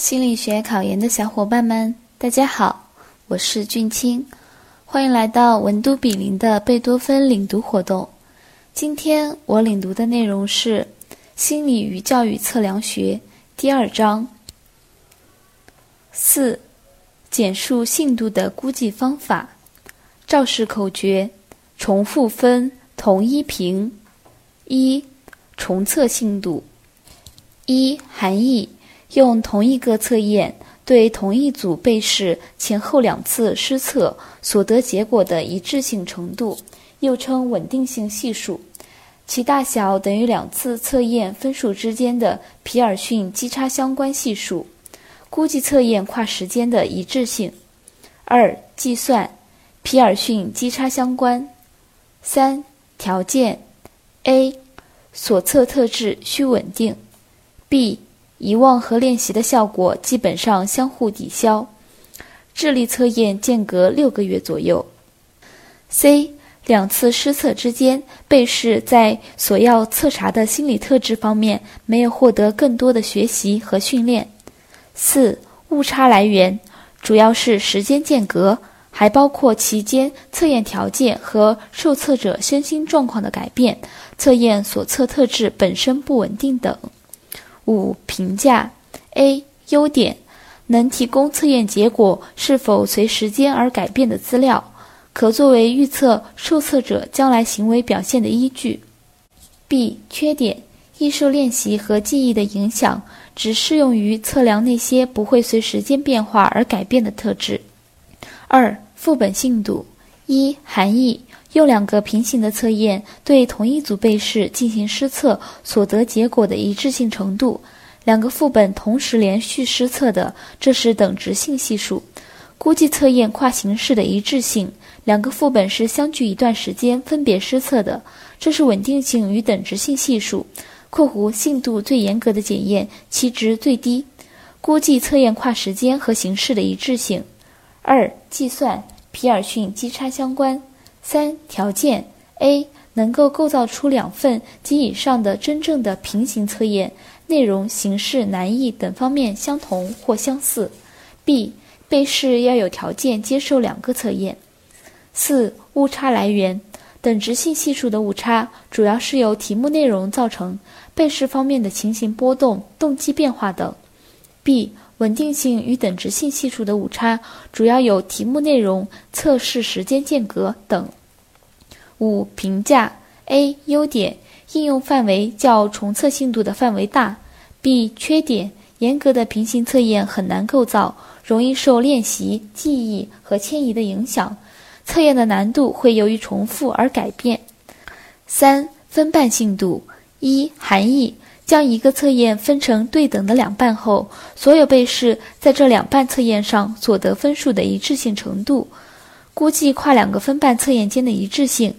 心理学考研的小伙伴们，大家好，我是俊清，欢迎来到文都比邻的贝多芬领读活动。今天我领读的内容是《心理与教育测量学》第二章。四、简述信度的估计方法。肇事口诀：重复分，同一评。一、重测信度。一、含义。用同一个测验对同一组被试前后两次施测所得结果的一致性程度，又称稳定性系数，其大小等于两次测验分数之间的皮尔逊基差相关系数，估计测验跨时间的一致性。二、计算皮尔逊基差相关。三、条件：A. 所测特质需稳定。B. 遗忘和练习的效果基本上相互抵消，智力测验间隔六个月左右。C 两次施测之间，被试在所要测查的心理特质方面没有获得更多的学习和训练。四误差来源主要是时间间隔，还包括期间测验条件和受测者身心状况的改变，测验所测特质本身不稳定等。五评价：A 优点，能提供测验结果是否随时间而改变的资料，可作为预测受测者将来行为表现的依据。B 缺点，易受练习和记忆的影响，只适用于测量那些不会随时间变化而改变的特质。二副本信度：一含义。用两个平行的测验对同一组被试进行施测所得结果的一致性程度，两个副本同时连续施测的，这是等值性系数。估计测验跨形式的一致性，两个副本是相距一段时间分别施测的，这是稳定性与等值性系数（括弧信度最严格的检验，其值最低）。估计测验跨时间和形式的一致性。二、计算皮尔逊基差相关。三条件：A 能够构造出两份及以上的真正的平行测验，内容、形式、难易等方面相同或相似；B 被试要有条件接受两个测验。四误差来源：等值性系数的误差主要是由题目内容造成，被试方面的情形波动、动机变化等。B 稳定性与等值性系数的误差主要有题目内容、测试时间间隔等。五评价：A 优点，应用范围较重测信度的范围大；B 缺点，严格的平行测验很难构造，容易受练习、记忆和迁移的影响，测验的难度会由于重复而改变。三分半信度：一含义。将一个测验分成对等的两半后，所有被试在这两半测验上所得分数的一致性程度，估计跨两个分半测验间的一致性，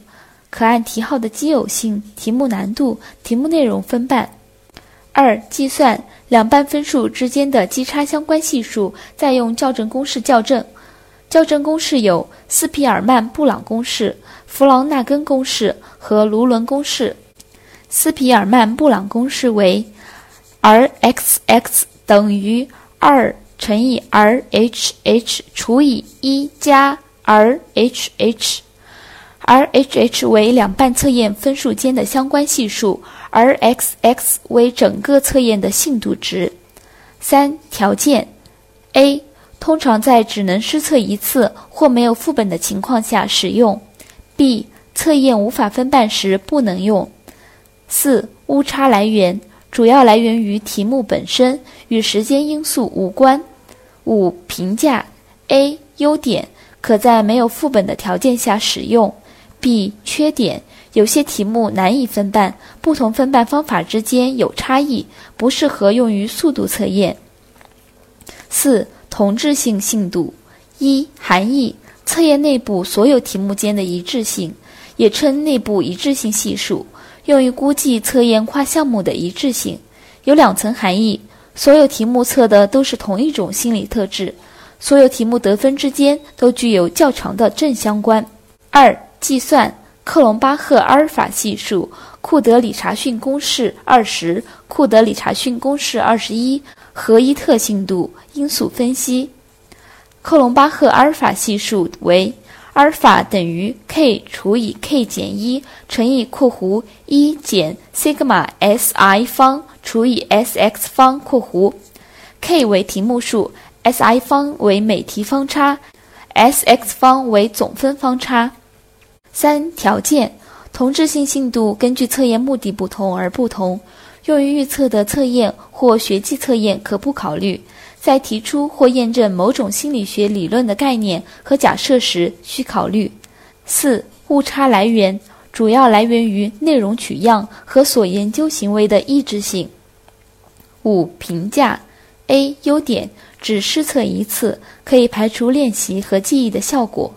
可按题号的奇偶性、题目难度、题目内容分半。二、计算两半分数之间的基差相关系数，再用校正公式校正。校正公式有斯皮尔曼布朗公式、弗朗纳根公式和卢伦公式。斯皮尔曼布朗公式为：r x x 等于二乘以 r h h 除以一加 r h h，r h h 为两半测验分数间的相关系数，r x x 为整个测验的信度值。三条件：A 通常在只能施测一次或没有副本的情况下使用；B 测验无法分半时不能用。四误差来源主要来源于题目本身，与时间因素无关。五评价：A 优点，可在没有副本的条件下使用；B 缺点，有些题目难以分半，不同分半方法之间有差异，不适合用于速度测验。四同质性信度：一含义，测验内部所有题目间的一致性，也称内部一致性系数。用于估计测验跨项目的一致性，有两层含义：所有题目测的都是同一种心理特质，所有题目得分之间都具有较长的正相关。二、计算克隆巴赫阿尔法系数、库德里查逊公式二十、库德里查逊公式二十一合一特性度因素分析。克隆巴赫阿尔法系数为阿尔法等于 k 除以 k 减一乘以括弧一减西格玛 si 方除以 sx 方括弧，k 为题目数，si 方为每题方差，sx 方为总分方差。三条件。同质性信度根据测验目的不同而不同，用于预测的测验或学际测验可不考虑。在提出或验证某种心理学理论的概念和假设时需考虑。四、误差来源主要来源于内容取样和所研究行为的一致性。五、评价：A 优点只施测一次，可以排除练习和记忆的效果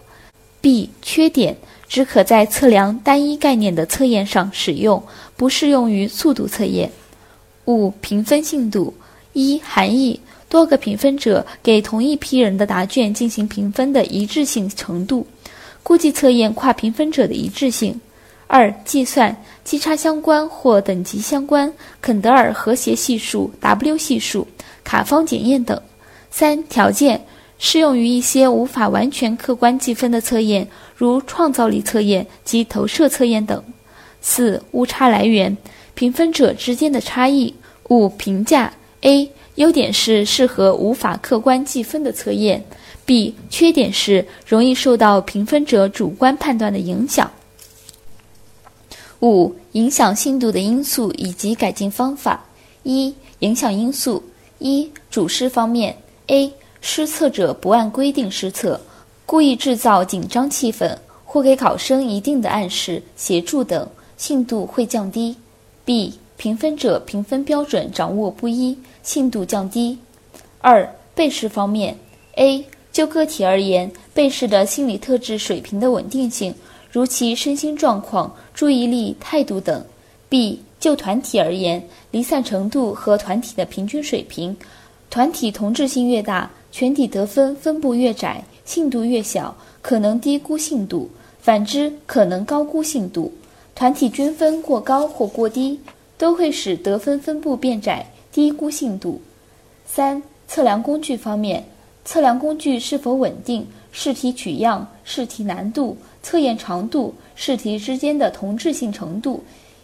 ；B 缺点。只可在测量单一概念的测验上使用，不适用于速度测验。五、评分信度一含义：多个评分者给同一批人的答卷进行评分的一致性程度，估计测验跨评分者的一致性。二、计算基差相关或等级相关、肯德尔和谐系数、W 系数、卡方检验等。三、条件。适用于一些无法完全客观计分的测验，如创造力测验及投射测验等。四、误差来源：评分者之间的差异。五、评价：A. 优点是适合无法客观计分的测验；B. 缺点是容易受到评分者主观判断的影响。五、影响信度的因素以及改进方法。一、影响因素：一、主试方面，A。施测者不按规定施测，故意制造紧张气氛，或给考生一定的暗示、协助等，信度会降低。B. 评分者评分标准掌握不一，信度降低。二、被试方面，A. 就个体而言，被试的心理特质水平的稳定性，如其身心状况、注意力、态度等。B. 就团体而言，离散程度和团体的平均水平，团体同质性越大。全体得分分布越窄，信度越小，可能低估信度；反之，可能高估信度。团体均分过高或过低，都会使得分分布变窄，低估信度。三、测量工具方面，测量工具是否稳定、试题取样、试题难度、测验长度、试题之间的同质性程度。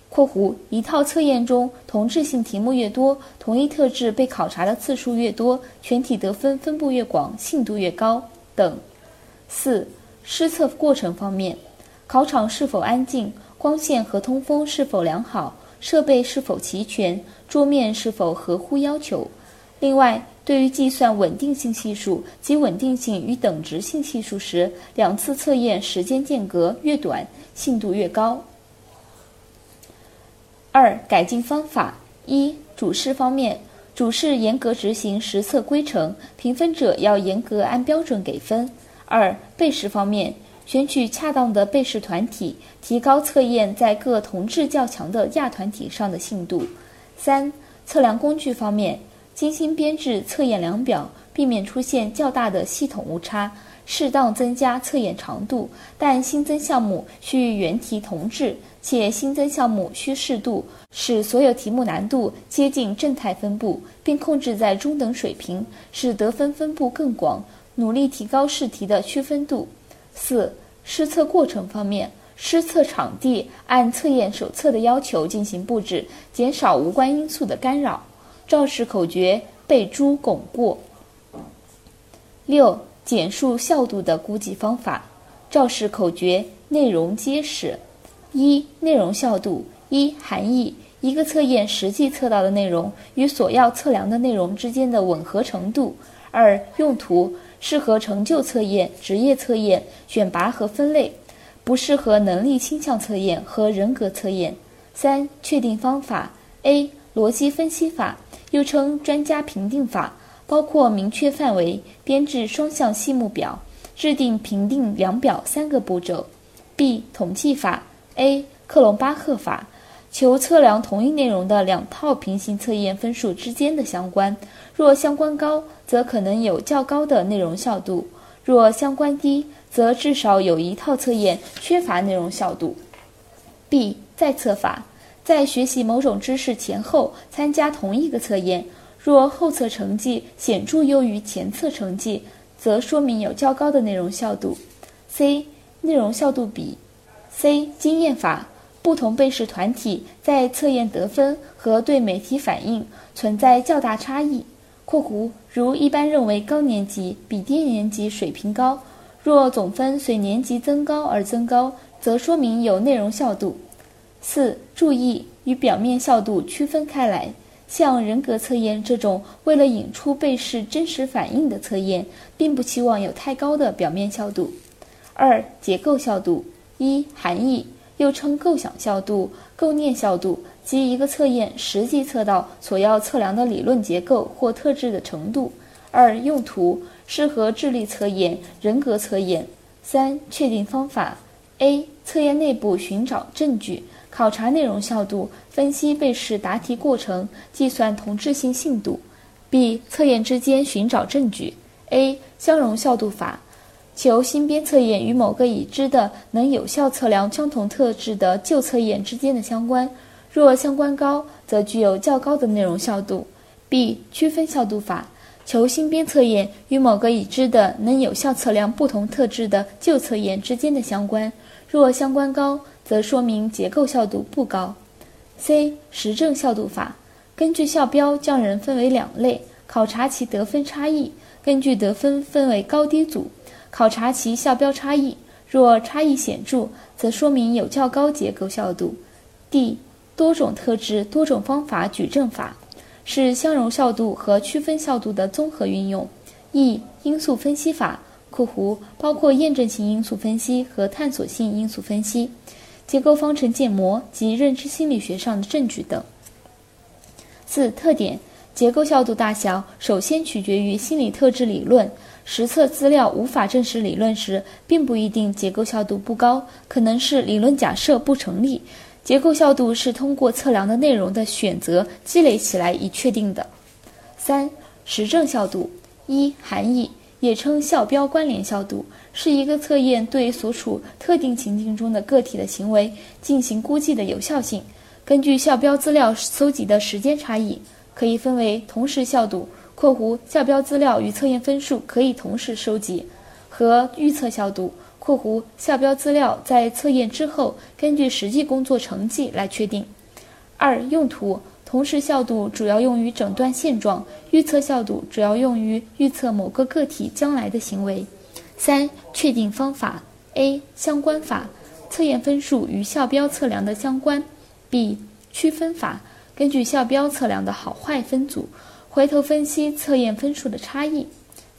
括弧一套测验中同质性题目越多，同一特质被考察的次数越多，全体得分分布越广，信度越高等。四、施测过程方面，考场是否安静，光线和通风是否良好，设备是否齐全，桌面是否合乎要求。另外，对于计算稳定性系数及稳定性与等值性系数时，两次测验时间间隔越短，信度越高。二、改进方法：一、主试方面，主试严格执行实测规程，评分者要严格按标准给分。二、被试方面，选取恰当的被试团体，提高测验在各同质较强的亚团体上的信度。三、测量工具方面，精心编制测验量表，避免出现较大的系统误差，适当增加测验长度，但新增项目需与原题同质。且新增项目需适度，使所有题目难度接近正态分布，并控制在中等水平，使得分分布更广。努力提高试题的区分度。四、施测过程方面，施测场地按测验手册的要求进行布置，减少无关因素的干扰。肇事口诀备注巩过。六、简述效度的估计方法。肇事口诀内容揭示。一、内容效度：一、含义：一个测验实际测到的内容与所要测量的内容之间的吻合程度。二、用途：适合成就测验、职业测验、选拔和分类，不适合能力倾向测验和人格测验。三、确定方法：A. 逻辑分析法，又称专家评定法，包括明确范围、编制双向细目表、制定评定量表三个步骤。B. 统计法。A. 克隆巴赫法，求测量同一内容的两套平行测验分数之间的相关，若相关高，则可能有较高的内容效度；若相关低，则至少有一套测验缺乏内容效度。B. 再测法，在学习某种知识前后参加同一个测验，若后测成绩显著优于前测成绩，则说明有较高的内容效度。C. 内容效度比。C. 经验法。不同被试团体在测验得分和对每题反应存在较大差异。（括弧如一般认为高年级比低年级水平高，若总分随年级增高而增高，则说明有内容效度。）四、注意与表面效度区分开来。像人格测验这种为了引出被试真实反应的测验，并不期望有太高的表面效度。二、结构效度。一、含义，又称构想效度、构念效度，即一个测验实际测到所要测量的理论结构或特质的程度。二、用途，适合智力测验、人格测验。三、确定方法。A. 测验内部寻找证据。考察内容效度，分析被试答题过程，计算同质性信度。B. 测验之间寻找证据。A. 相容效度法，求新编测验与某个已知的能有效测量相同特质的旧测验之间的相关，若相关高，则具有较高的内容效度。B. 区分效度法，求新编测验与某个已知的能有效测量不同特质的旧测验之间的相关，若相关高。则说明结构效度不高。C. 实证效度法，根据校标将人分为两类，考察其得分差异，根据得分分为高低组，考察其校标差异。若差异显著，则说明有较高结构效度。D. 多种特质多种方法举证法，是相容效度和区分效度的综合运用。E. 因素分析法（括弧包括验证性因素分析和探索性因素分析）。结构方程建模及认知心理学上的证据等。四特点：结构效度大小首先取决于心理特质理论。实测资料无法证实理论时，并不一定结构效度不高，可能是理论假设不成立。结构效度是通过测量的内容的选择积累起来以确定的。三实证效度一含义。也称校标关联效度，是一个测验对所处特定情境中的个体的行为进行估计的有效性。根据校标资料搜集的时间差异，可以分为同时效度（括弧校标资料与测验分数可以同时收集）和预测效度（括弧校标资料在测验之后根据实际工作成绩来确定）。二、用途。同时效度主要用于诊断现状，预测效度主要用于预测某个个体将来的行为。三、确定方法：A. 相关法，测验分数与校标测量的相关；B. 区分法，根据校标测量的好坏分组，回头分析测验分数的差异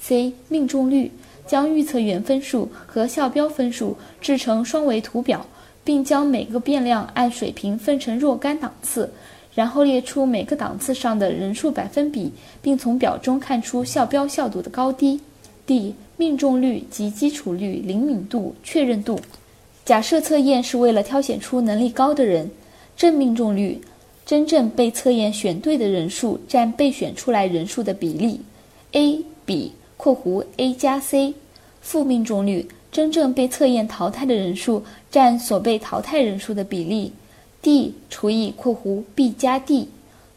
；C. 命中率，将预测员分数和校标分数制成双维图表，并将每个变量按水平分成若干档次。然后列出每个档次上的人数百分比，并从表中看出校标效度的高低。D. 命中率及基础率、灵敏度、确认度。假设测验是为了挑选出能力高的人，正命中率，真正被测验选对的人数占被选出来人数的比例，A 比（括弧 A 加 C）。负命中率，真正被测验淘汰的人数占所被淘汰人数的比例。D 除以括弧 B 加 D，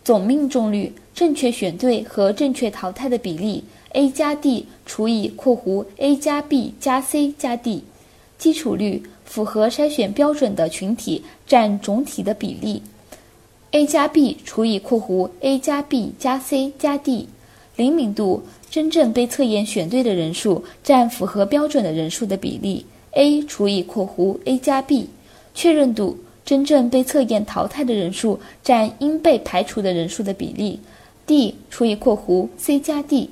总命中率正确选对和正确淘汰的比例 A 加 D 除以括弧 A 加 B 加 C 加 D，基础率符合筛选标准的群体占总体的比例 A 加 B 除以括弧 A 加 B 加 C 加 D，灵敏度真正被测验选对的人数占符合标准的人数的比例 A 除以括弧 A 加 B，确认度。真正被测验淘汰的人数占应被排除的人数的比例，D 除以括弧 C 加 D。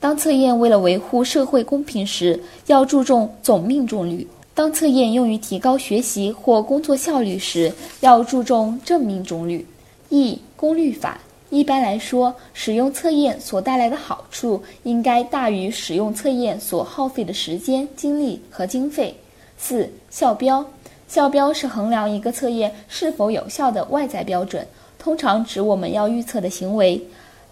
当测验为了维护社会公平时，要注重总命中率；当测验用于提高学习或工作效率时，要注重正命中率。E 功率法。一般来说，使用测验所带来的好处应该大于使用测验所耗费的时间、精力和经费。四校标。校标是衡量一个测验是否有效的外在标准，通常指我们要预测的行为。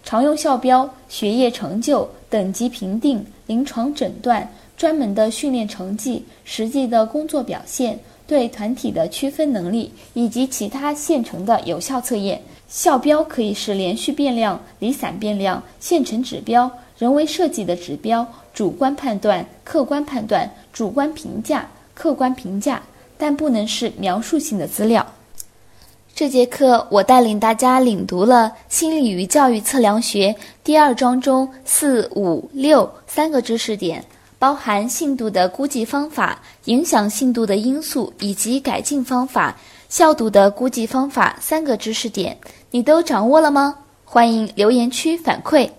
常用校标：学业成就、等级评定、临床诊断、专门的训练成绩、实际的工作表现、对团体的区分能力以及其他现成的有效测验。校标可以是连续变量、离散变量、现成指标、人为设计的指标、主观判断、客观判断、主观评价、客观评价，但不能是描述性的资料。这节课我带领大家领读了《心理与教育测量学》第二章中四、五、六三个知识点，包含信度的估计方法、影响信度的因素以及改进方法、效度的估计方法三个知识点。你都掌握了吗？欢迎留言区反馈。